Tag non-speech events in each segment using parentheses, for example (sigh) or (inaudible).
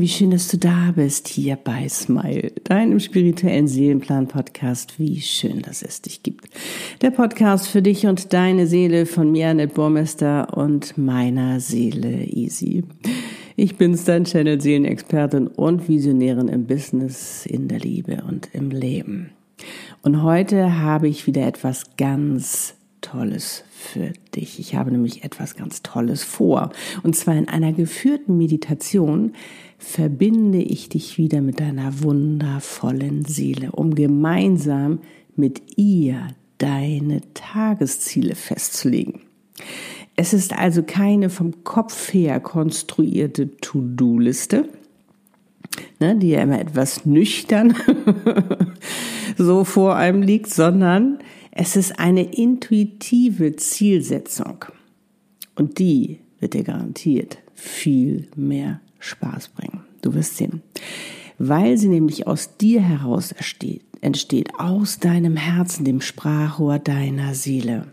Wie schön, dass du da bist hier bei Smile, deinem spirituellen Seelenplan-Podcast. Wie schön, dass es dich gibt. Der Podcast für dich und deine Seele von mir, Annette Burmester und meiner Seele Easy. Ich bin's, dein Channel Seelenexpertin und Visionärin im Business, in der Liebe und im Leben. Und heute habe ich wieder etwas ganz Tolles für dich. Ich habe nämlich etwas ganz Tolles vor. Und zwar in einer geführten Meditation verbinde ich dich wieder mit deiner wundervollen Seele, um gemeinsam mit ihr deine Tagesziele festzulegen. Es ist also keine vom Kopf her konstruierte To-Do-Liste, ne, die ja immer etwas nüchtern (laughs) so vor einem liegt, sondern es ist eine intuitive Zielsetzung. Und die wird dir garantiert viel mehr Spaß bringen. Du wirst sehen. Weil sie nämlich aus dir heraus entsteht, entsteht aus deinem Herzen, dem Sprachrohr deiner Seele.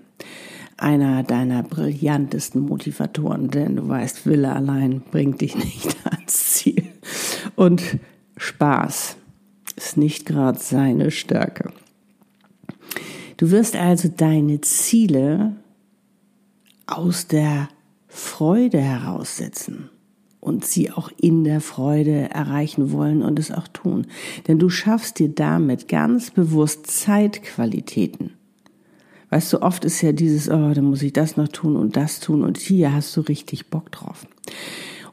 Einer deiner brillantesten Motivatoren, denn du weißt, Wille allein bringt dich (laughs) nicht ans Ziel. Und Spaß ist nicht gerade seine Stärke. Du wirst also deine Ziele aus der Freude heraussetzen und sie auch in der Freude erreichen wollen und es auch tun. Denn du schaffst dir damit ganz bewusst Zeitqualitäten. Weißt du, oft ist ja dieses, oh, dann muss ich das noch tun und das tun und hier hast du richtig Bock drauf.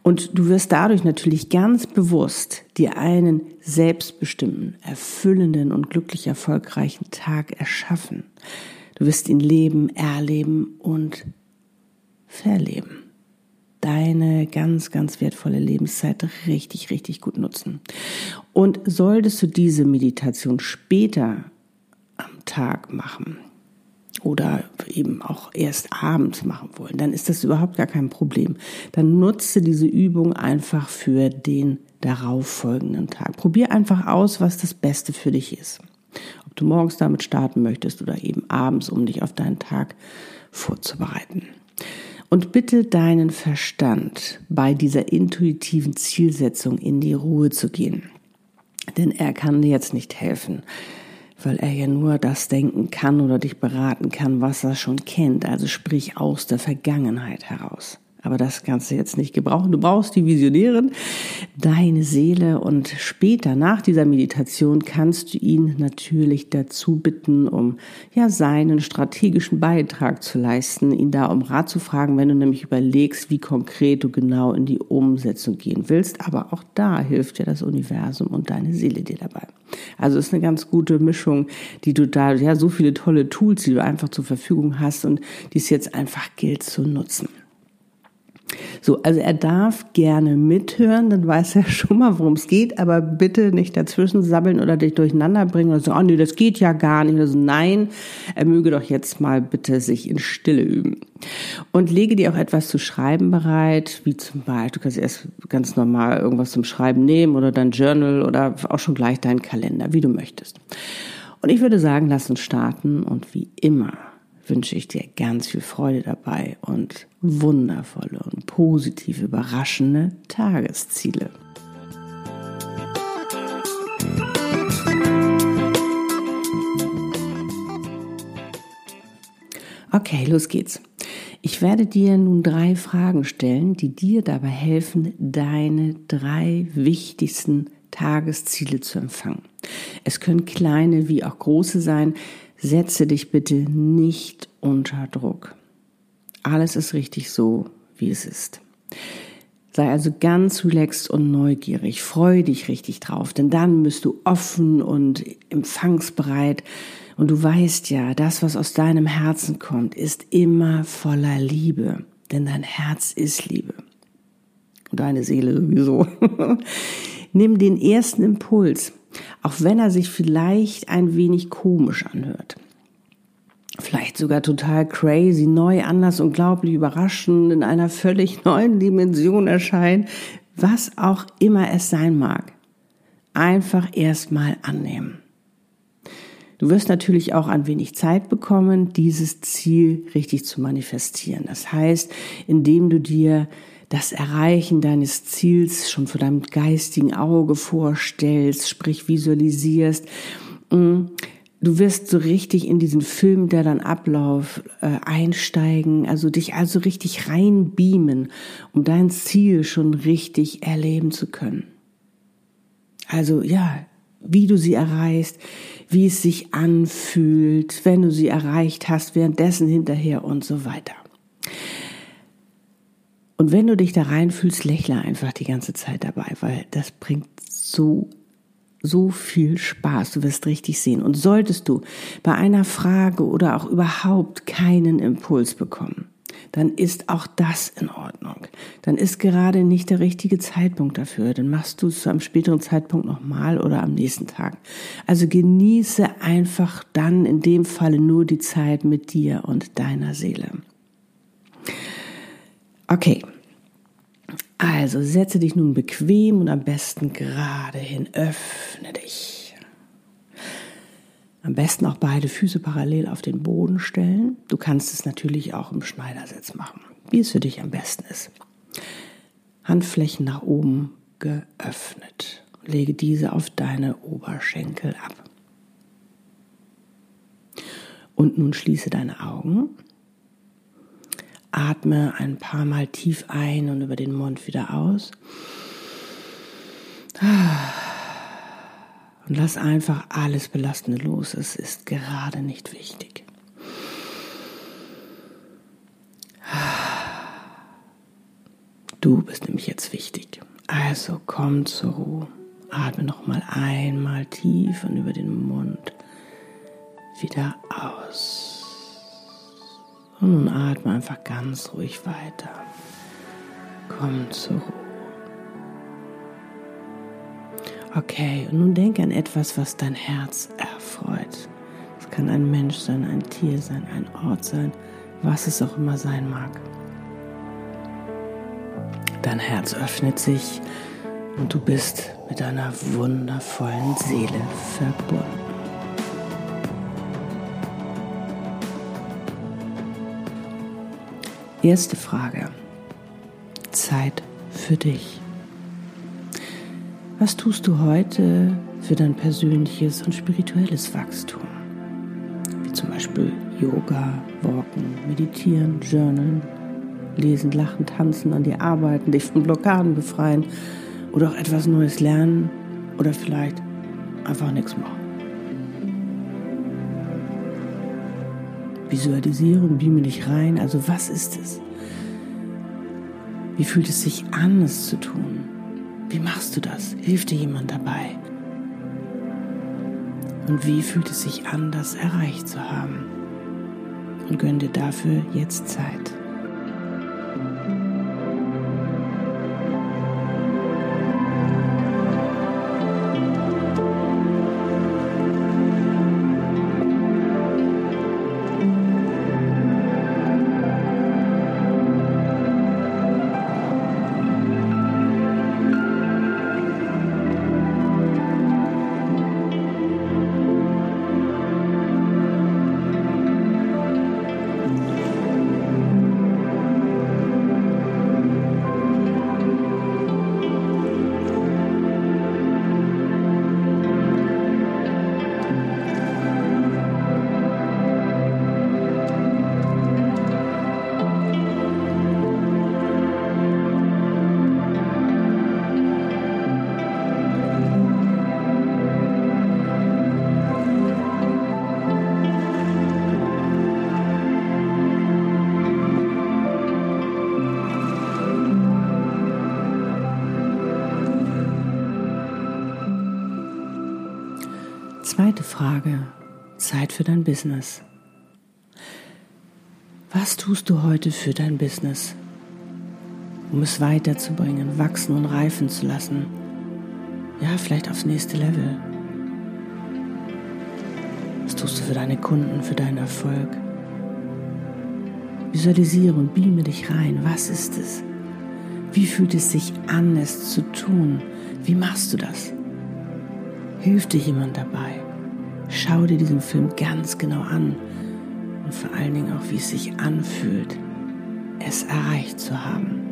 Und du wirst dadurch natürlich ganz bewusst dir einen selbstbestimmten, erfüllenden und glücklich erfolgreichen Tag erschaffen. Du wirst ihn leben, erleben und verleben. Deine ganz, ganz wertvolle Lebenszeit richtig, richtig gut nutzen. Und solltest du diese Meditation später am Tag machen, oder eben auch erst abends machen wollen, dann ist das überhaupt gar kein Problem. Dann nutze diese Übung einfach für den darauffolgenden Tag. Probier einfach aus, was das Beste für dich ist. Ob du morgens damit starten möchtest oder eben abends, um dich auf deinen Tag vorzubereiten. Und bitte deinen Verstand bei dieser intuitiven Zielsetzung in die Ruhe zu gehen. Denn er kann dir jetzt nicht helfen weil er ja nur das denken kann oder dich beraten kann, was er schon kennt, also sprich aus der Vergangenheit heraus. Aber das kannst du jetzt nicht gebrauchen. Du brauchst die Visionärin, deine Seele und später nach dieser Meditation kannst du ihn natürlich dazu bitten, um ja seinen strategischen Beitrag zu leisten, ihn da um Rat zu fragen, wenn du nämlich überlegst, wie konkret du genau in die Umsetzung gehen willst. Aber auch da hilft dir das Universum und deine Seele dir dabei. Also ist eine ganz gute Mischung, die du da, ja, so viele tolle Tools, die du einfach zur Verfügung hast und die es jetzt einfach gilt zu nutzen. So, also er darf gerne mithören, dann weiß er (laughs) schon mal, worum es geht, aber bitte nicht dazwischen sabbeln oder dich durcheinander bringen oder so, oh nee, das geht ja gar nicht. Oder nein, er möge doch jetzt mal bitte sich in Stille üben. Und lege dir auch etwas zu schreiben bereit, wie zum Beispiel, du kannst erst ganz normal irgendwas zum Schreiben nehmen oder dein Journal oder auch schon gleich deinen Kalender, wie du möchtest. Und ich würde sagen, lass uns starten und wie immer wünsche ich dir ganz viel Freude dabei und wundervolle und positiv überraschende Tagesziele. Okay, los geht's. Ich werde dir nun drei Fragen stellen, die dir dabei helfen, deine drei wichtigsten Tagesziele zu empfangen. Es können kleine wie auch große sein, Setze dich bitte nicht unter Druck. Alles ist richtig so, wie es ist. Sei also ganz relaxed und neugierig. Freue dich richtig drauf, denn dann bist du offen und empfangsbereit. Und du weißt ja, das, was aus deinem Herzen kommt, ist immer voller Liebe. Denn dein Herz ist Liebe. Und deine Seele sowieso. (laughs) Nimm den ersten Impuls auch wenn er sich vielleicht ein wenig komisch anhört. Vielleicht sogar total crazy, neu, anders, unglaublich überraschend, in einer völlig (laughs) neuen Dimension erscheint, was auch immer es sein mag. Einfach erstmal annehmen. Du wirst natürlich auch ein wenig Zeit bekommen, dieses Ziel richtig zu manifestieren. Das heißt, indem du dir das Erreichen deines Ziels schon vor deinem geistigen Auge vorstellst, sprich visualisierst, mm, Du wirst so richtig in diesen Film, der dann Ablauf äh, einsteigen, also dich also richtig reinbeamen, um dein Ziel schon richtig erleben zu können. Also ja, wie du sie erreichst, wie es sich anfühlt, wenn du sie erreicht hast, währenddessen hinterher und so weiter. Und wenn du dich da reinfühlst, lächle einfach die ganze Zeit dabei, weil das bringt so so viel Spaß. Du wirst richtig sehen. Und solltest du bei einer Frage oder auch überhaupt keinen Impuls bekommen, dann ist auch das in Ordnung. Dann ist gerade nicht der richtige Zeitpunkt dafür. Dann machst du es einem späteren Zeitpunkt nochmal oder am nächsten Tag. Also genieße einfach dann in dem Falle nur die Zeit mit dir und deiner Seele. Okay. Also setze dich nun bequem und am besten gerade hin. Öffne dich. Am besten auch beide Füße parallel auf den Boden stellen. Du kannst es natürlich auch im Schneidersitz machen, wie es für dich am besten ist. Handflächen nach oben geöffnet. Lege diese auf deine Oberschenkel ab. Und nun schließe deine Augen Atme ein paar Mal tief ein und über den Mund wieder aus. Und lass einfach alles Belastende los. Es ist gerade nicht wichtig. Du bist nämlich jetzt wichtig. Also komm zur Ruhe. Atme noch mal einmal tief und über den Mund wieder aus. Und nun atme einfach ganz ruhig weiter. Komm zur Ruhe. Okay, und nun denke an etwas, was dein Herz erfreut. Es kann ein Mensch sein, ein Tier sein, ein Ort sein, was es auch immer sein mag. Dein Herz öffnet sich und du bist mit deiner wundervollen Seele verbunden. Erste Frage. Zeit für dich. Was tust du heute für dein persönliches und spirituelles Wachstum? Wie zum Beispiel Yoga, Walken, Meditieren, Journalen, Lesen, Lachen, Tanzen, an dir arbeiten, dich von Blockaden befreien oder auch etwas Neues lernen oder vielleicht einfach nichts machen. Visualisiere und beame dich rein. Also was ist es? Wie fühlt es sich an, es zu tun? Wie machst du das? Hilft dir jemand dabei? Und wie fühlt es sich an, das erreicht zu haben? Und gönn dir dafür jetzt Zeit. Zweite Frage. Zeit für dein Business. Was tust du heute für dein Business, um es weiterzubringen, wachsen und reifen zu lassen? Ja, vielleicht aufs nächste Level. Was tust du für deine Kunden, für deinen Erfolg? Visualisiere und beame dich rein. Was ist es? Wie fühlt es sich an, es zu tun? Wie machst du das? Hilft dir jemand dabei? Schau dir diesen Film ganz genau an und vor allen Dingen auch, wie es sich anfühlt, es erreicht zu haben.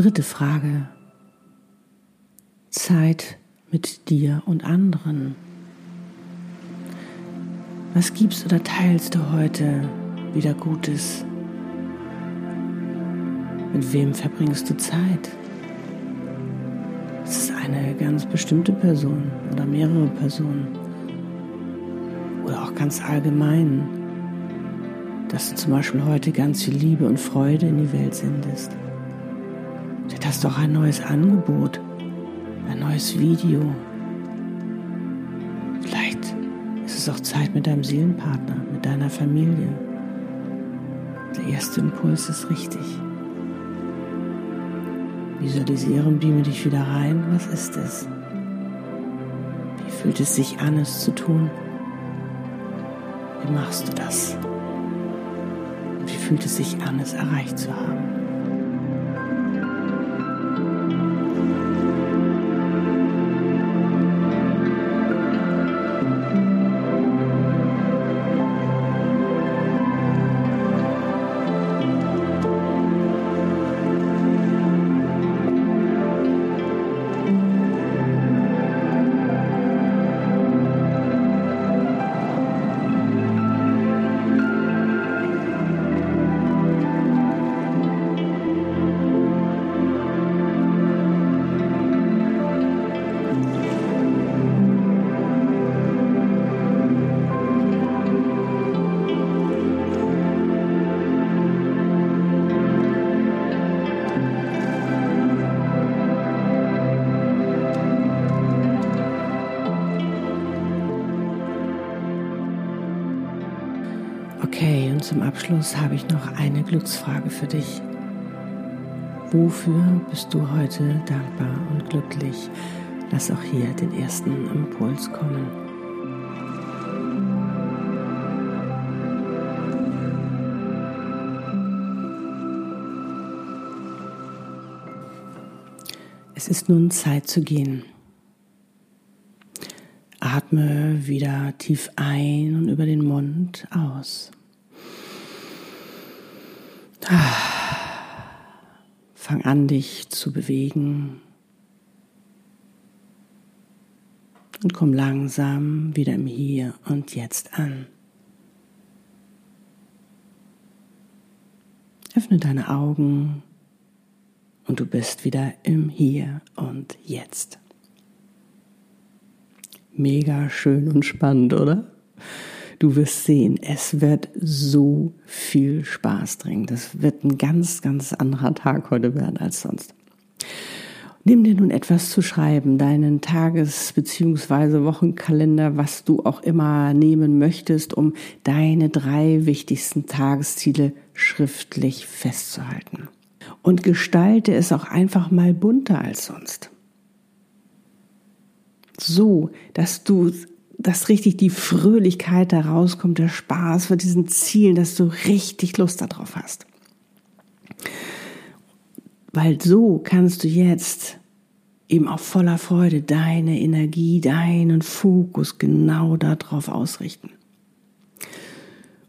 Dritte Frage. Zeit mit dir und anderen. Was gibst oder teilst du heute wieder Gutes? Mit wem verbringst du Zeit? Ist es eine ganz bestimmte Person oder mehrere Personen? Oder auch ganz allgemein, dass du zum Beispiel heute ganz viel Liebe und Freude in die Welt sendest? Vielleicht hast du auch ein neues Angebot, ein neues Video. Vielleicht ist es auch Zeit mit deinem Seelenpartner, mit deiner Familie. Der erste Impuls ist richtig. Visualisiere und beame dich wieder rein. Was ist es? Wie fühlt es sich an, es zu tun? Wie machst du das? Und wie fühlt es sich an, es erreicht zu haben? Und zum Abschluss habe ich noch eine Glücksfrage für dich. Wofür bist du heute dankbar und glücklich? Lass auch hier den ersten Impuls kommen. Es ist nun Zeit zu gehen. Atme wieder tief ein und über den Mund aus. Fang an, dich zu bewegen und komm langsam wieder im Hier und Jetzt an. Öffne deine Augen und du bist wieder im Hier und Jetzt. Mega schön und spannend, oder? Du wirst sehen, es wird so viel Spaß bringen. Das wird ein ganz, ganz anderer Tag heute werden als sonst. Nimm dir nun etwas zu schreiben, deinen Tages- bzw. Wochenkalender, was du auch immer nehmen möchtest, um deine drei wichtigsten Tagesziele schriftlich festzuhalten. Und gestalte es auch einfach mal bunter als sonst. So, dass du dass richtig die Fröhlichkeit da rauskommt, der Spaß für diesen Zielen, dass du richtig Lust darauf hast. Weil so kannst du jetzt eben auch voller Freude deine Energie, deinen Fokus genau darauf ausrichten.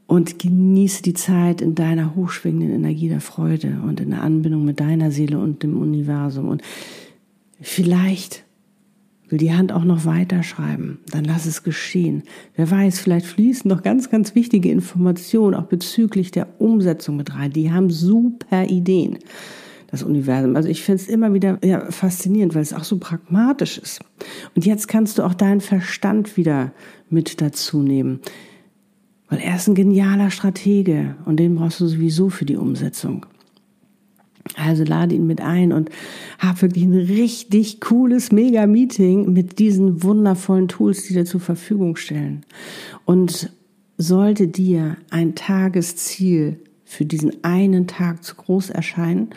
Und genieße die Zeit in deiner hochschwingenden Energie der Freude und in der Anbindung mit deiner Seele und dem Universum. Und vielleicht will die Hand auch noch weiterschreiben, dann lass es geschehen. Wer weiß, vielleicht fließen noch ganz, ganz wichtige Informationen auch bezüglich der Umsetzung mit rein. Die haben super Ideen das Universum. Also ich finde es immer wieder ja, faszinierend, weil es auch so pragmatisch ist. Und jetzt kannst du auch deinen Verstand wieder mit dazu nehmen. Weil er ist ein genialer Stratege und den brauchst du sowieso für die Umsetzung. Also lade ihn mit ein und hab wirklich ein richtig cooles Mega-Meeting mit diesen wundervollen Tools, die dir zur Verfügung stellen. Und sollte dir ein Tagesziel für diesen einen Tag zu groß erscheinen,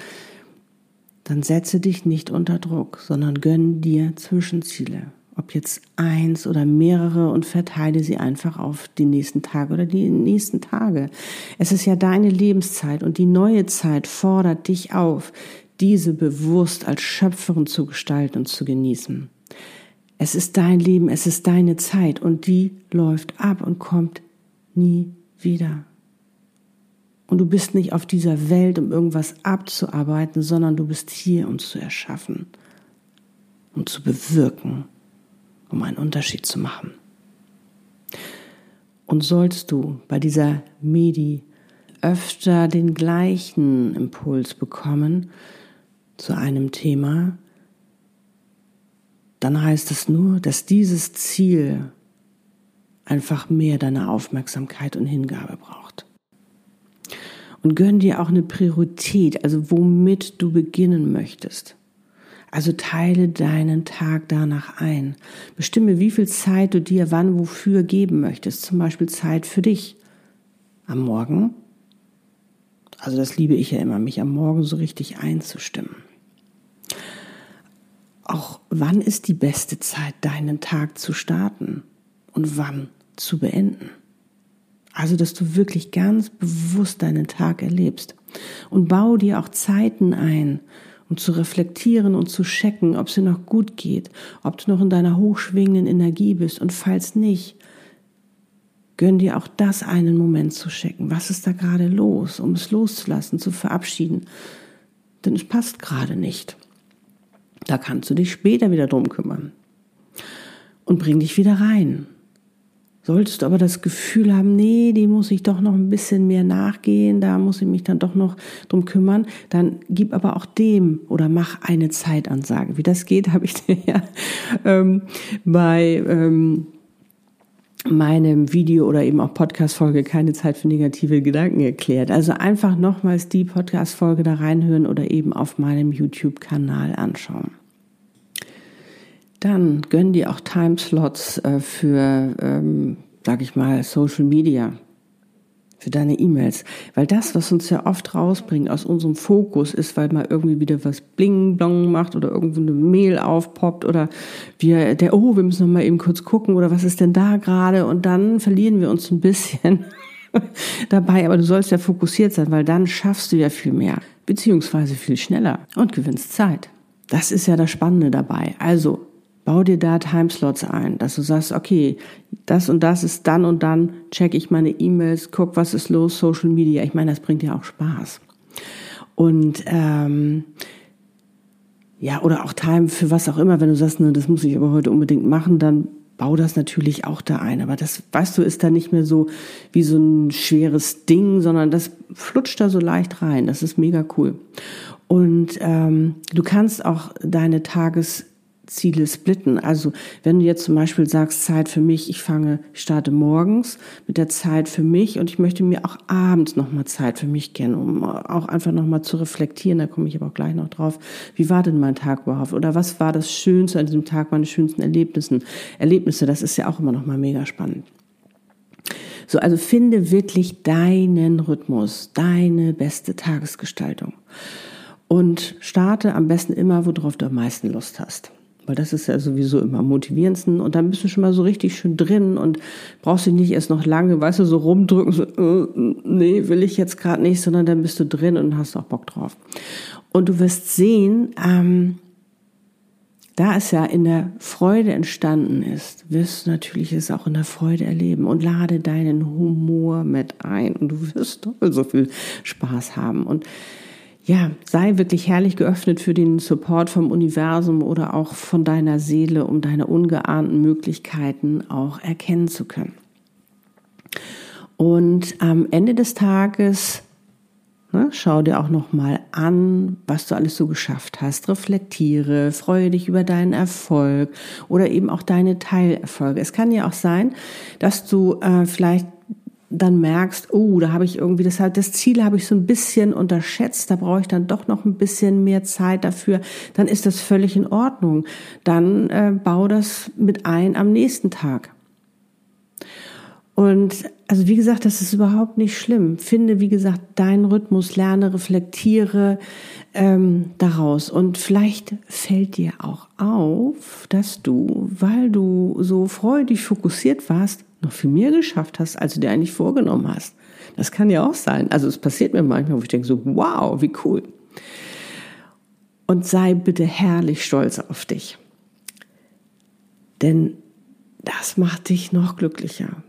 dann setze dich nicht unter Druck, sondern gönn dir Zwischenziele. Ob jetzt eins oder mehrere und verteile sie einfach auf die nächsten Tage oder die nächsten Tage. Es ist ja deine Lebenszeit und die neue Zeit fordert dich auf, diese bewusst als Schöpferin zu gestalten und zu genießen. Es ist dein Leben, es ist deine Zeit und die läuft ab und kommt nie wieder. Und du bist nicht auf dieser Welt, um irgendwas abzuarbeiten, sondern du bist hier, um zu erschaffen, um zu bewirken, um einen Unterschied zu machen. Und sollst du bei dieser Medi öfter den gleichen Impuls bekommen zu einem Thema, dann heißt es nur, dass dieses Ziel einfach mehr deine Aufmerksamkeit und Hingabe braucht. Und gönn dir auch eine Priorität, also womit du beginnen möchtest. Also teile deinen Tag danach ein. Bestimme, wie viel Zeit du dir wann wofür geben möchtest. Zum Beispiel Zeit für dich am Morgen. Also das liebe ich ja immer, mich am Morgen so richtig einzustimmen. Auch wann ist die beste Zeit, deinen Tag zu starten und wann zu beenden. Also, dass du wirklich ganz bewusst deinen Tag erlebst. Und bau dir auch Zeiten ein, um zu reflektieren und zu checken, ob es dir noch gut geht, ob du noch in deiner hochschwingenden Energie bist. Und falls nicht, gönn dir auch das einen Moment zu checken. Was ist da gerade los, um es loszulassen, zu verabschieden? Denn es passt gerade nicht. Da kannst du dich später wieder drum kümmern. Und bring dich wieder rein. Solltest du aber das Gefühl haben, nee, die muss ich doch noch ein bisschen mehr nachgehen, da muss ich mich dann doch noch drum kümmern, dann gib aber auch dem oder mach eine Zeitansage. Wie das geht, (laughs) habe ich dir ja ähm, bei ähm, meinem Video oder eben auch Podcast-Folge keine Zeit für negative Gedanken erklärt. Also einfach nochmals die Podcast-Folge da reinhören oder eben auf meinem YouTube-Kanal anschauen. Dann gönn dir auch Timeslots äh, für, ähm, sag ich mal, Social Media, für deine E-Mails. Weil das, was uns ja oft rausbringt aus unserem Fokus, ist, weil mal irgendwie wieder was bling blong macht oder irgendwo eine Mail aufpoppt oder wir, der, oh, wir müssen noch mal eben kurz gucken oder was ist denn da gerade und dann verlieren wir uns ein bisschen (laughs) dabei. Aber du sollst ja fokussiert sein, weil dann schaffst du ja viel mehr, beziehungsweise viel schneller und gewinnst Zeit. Das ist ja das Spannende dabei. Also Bau dir da Timeslots ein, dass du sagst, okay, das und das ist dann und dann, check ich meine E-Mails, guck, was ist los, Social Media. Ich meine, das bringt ja auch Spaß. Und ähm, ja, oder auch Time für was auch immer, wenn du sagst, ne, das muss ich aber heute unbedingt machen, dann bau das natürlich auch da ein. Aber das, weißt du, ist da nicht mehr so wie so ein schweres Ding, sondern das flutscht da so leicht rein. Das ist mega cool. Und ähm, du kannst auch deine Tages Ziele splitten. Also wenn du jetzt zum Beispiel sagst, Zeit für mich, ich fange, ich starte morgens mit der Zeit für mich und ich möchte mir auch abends nochmal Zeit für mich kennen, um auch einfach nochmal zu reflektieren, da komme ich aber auch gleich noch drauf, wie war denn mein Tag überhaupt oder was war das Schönste an diesem Tag, meine schönsten Erlebnissen, Erlebnisse, das ist ja auch immer nochmal mega spannend. So, also finde wirklich deinen Rhythmus, deine beste Tagesgestaltung und starte am besten immer, worauf du am meisten Lust hast. Weil das ist ja sowieso immer am motivierendsten. Und dann bist du schon mal so richtig schön drin und brauchst dich nicht erst noch lange, weißt du, so rumdrücken, so, äh, nee, will ich jetzt gerade nicht, sondern dann bist du drin und hast auch Bock drauf. Und du wirst sehen, ähm, da es ja in der Freude entstanden ist, wirst du natürlich es auch in der Freude erleben und lade deinen Humor mit ein und du wirst doppelt so viel Spaß haben und ja, sei wirklich herrlich geöffnet für den Support vom Universum oder auch von deiner Seele, um deine ungeahnten Möglichkeiten auch erkennen zu können. Und am Ende des Tages Ne? Schau dir auch noch mal an, was du alles so geschafft hast. Reflektiere, freue dich über deinen Erfolg oder eben auch deine Teilerfolge. Es kann ja auch sein, dass du äh, vielleicht dann merkst, oh, da habe ich irgendwie das das Ziel habe ich so ein bisschen unterschätzt, da brauche ich dann doch noch ein bisschen mehr Zeit dafür, dann ist das völlig in Ordnung. Dann äh, bau das mit ein am nächsten Tag. Und also wie gesagt, das ist überhaupt nicht schlimm. Finde, wie gesagt, deinen Rhythmus, lerne, reflektiere ähm, daraus. Und vielleicht fällt dir auch auf, dass du, weil du so freudig fokussiert warst, noch viel mehr geschafft hast, als du dir eigentlich vorgenommen hast. Das kann ja auch sein. Also es passiert mir manchmal, wo ich denke so, wow, wie cool. Und sei bitte herrlich stolz auf dich. Denn das macht dich noch glücklicher.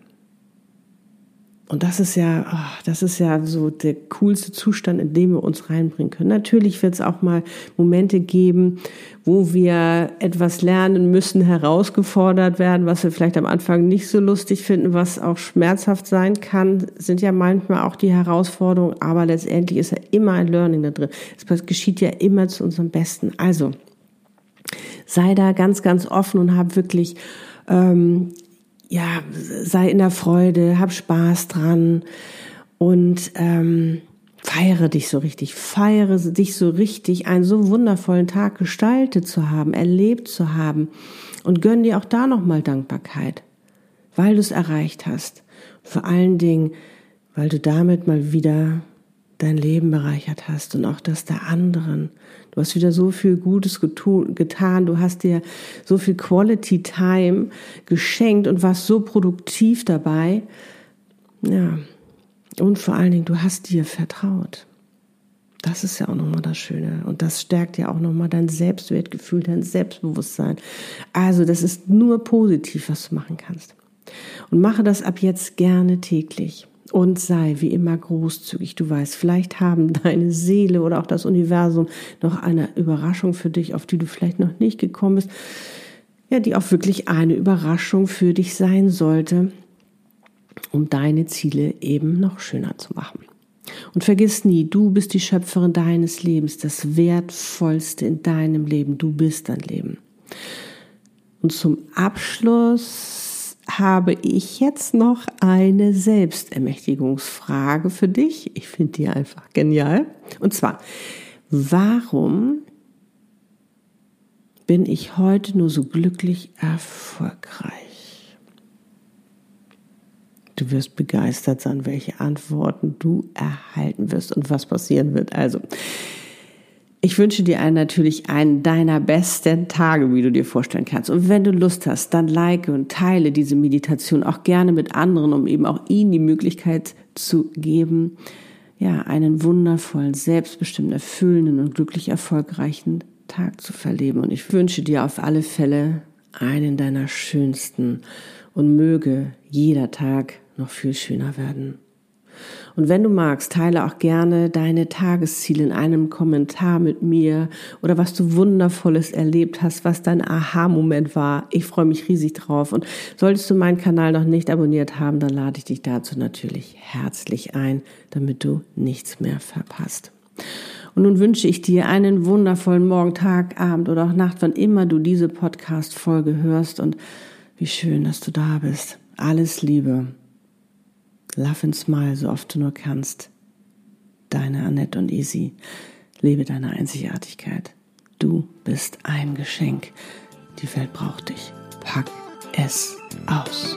Und das ist ja, oh, das ist ja so der coolste Zustand, in dem wir uns reinbringen können. Natürlich wird es auch mal Momente geben, wo wir etwas lernen müssen, herausgefordert werden, was wir vielleicht am Anfang nicht so lustig finden, was auch schmerzhaft sein kann, sind ja manchmal auch die Herausforderungen, aber letztendlich ist ja immer ein Learning da drin. Es geschieht ja immer zu unserem Besten. Also sei da ganz, ganz offen und hab wirklich ähm, ja, sei in der Freude, hab Spaß dran und ähm, feiere dich so richtig, feiere dich so richtig, einen so wundervollen Tag gestaltet zu haben, erlebt zu haben und gönn dir auch da nochmal Dankbarkeit, weil du es erreicht hast. Vor allen Dingen, weil du damit mal wieder dein Leben bereichert hast und auch das der anderen. Du hast wieder so viel Gutes getan, du hast dir so viel Quality Time geschenkt und warst so produktiv dabei. Ja, und vor allen Dingen, du hast dir vertraut. Das ist ja auch nochmal das Schöne. Und das stärkt ja auch nochmal dein Selbstwertgefühl, dein Selbstbewusstsein. Also, das ist nur positiv, was du machen kannst. Und mache das ab jetzt gerne täglich und sei wie immer großzügig. Du weißt, vielleicht haben deine Seele oder auch das Universum noch eine Überraschung für dich, auf die du vielleicht noch nicht gekommen bist. Ja, die auch wirklich eine Überraschung für dich sein sollte, um deine Ziele eben noch schöner zu machen. Und vergiss nie, du bist die Schöpferin deines Lebens, das Wertvollste in deinem Leben. Du bist dein Leben. Und zum Abschluss habe ich jetzt noch eine Selbstermächtigungsfrage für dich. Ich finde die einfach genial. Und zwar, warum bin ich heute nur so glücklich erfolgreich? Du wirst begeistert sein, welche Antworten du erhalten wirst und was passieren wird. Also, ich wünsche dir einen natürlich einen deiner besten Tage, wie du dir vorstellen kannst. Und wenn du Lust hast, dann like und teile diese Meditation auch gerne mit anderen, um eben auch ihnen die Möglichkeit zu geben, ja, einen wundervollen, selbstbestimmten, erfüllenden und glücklich erfolgreichen Tag zu verleben. Und ich wünsche dir auf alle Fälle einen deiner schönsten und möge jeder Tag noch viel schöner werden. Und wenn du magst, teile auch gerne deine Tagesziele in einem Kommentar mit mir oder was du wundervolles erlebt hast, was dein Aha-Moment war. Ich freue mich riesig drauf. Und solltest du meinen Kanal noch nicht abonniert haben, dann lade ich dich dazu natürlich herzlich ein, damit du nichts mehr verpasst. Und nun wünsche ich dir einen wundervollen Morgen, Tag, Abend oder auch Nacht, wann immer du diese Podcast-Folge hörst. Und wie schön, dass du da bist. Alles Liebe. Love and Smile, so oft du nur kannst. Deine Annette und Easy. Lebe deine Einzigartigkeit. Du bist ein Geschenk. Die Welt braucht dich. Pack es aus.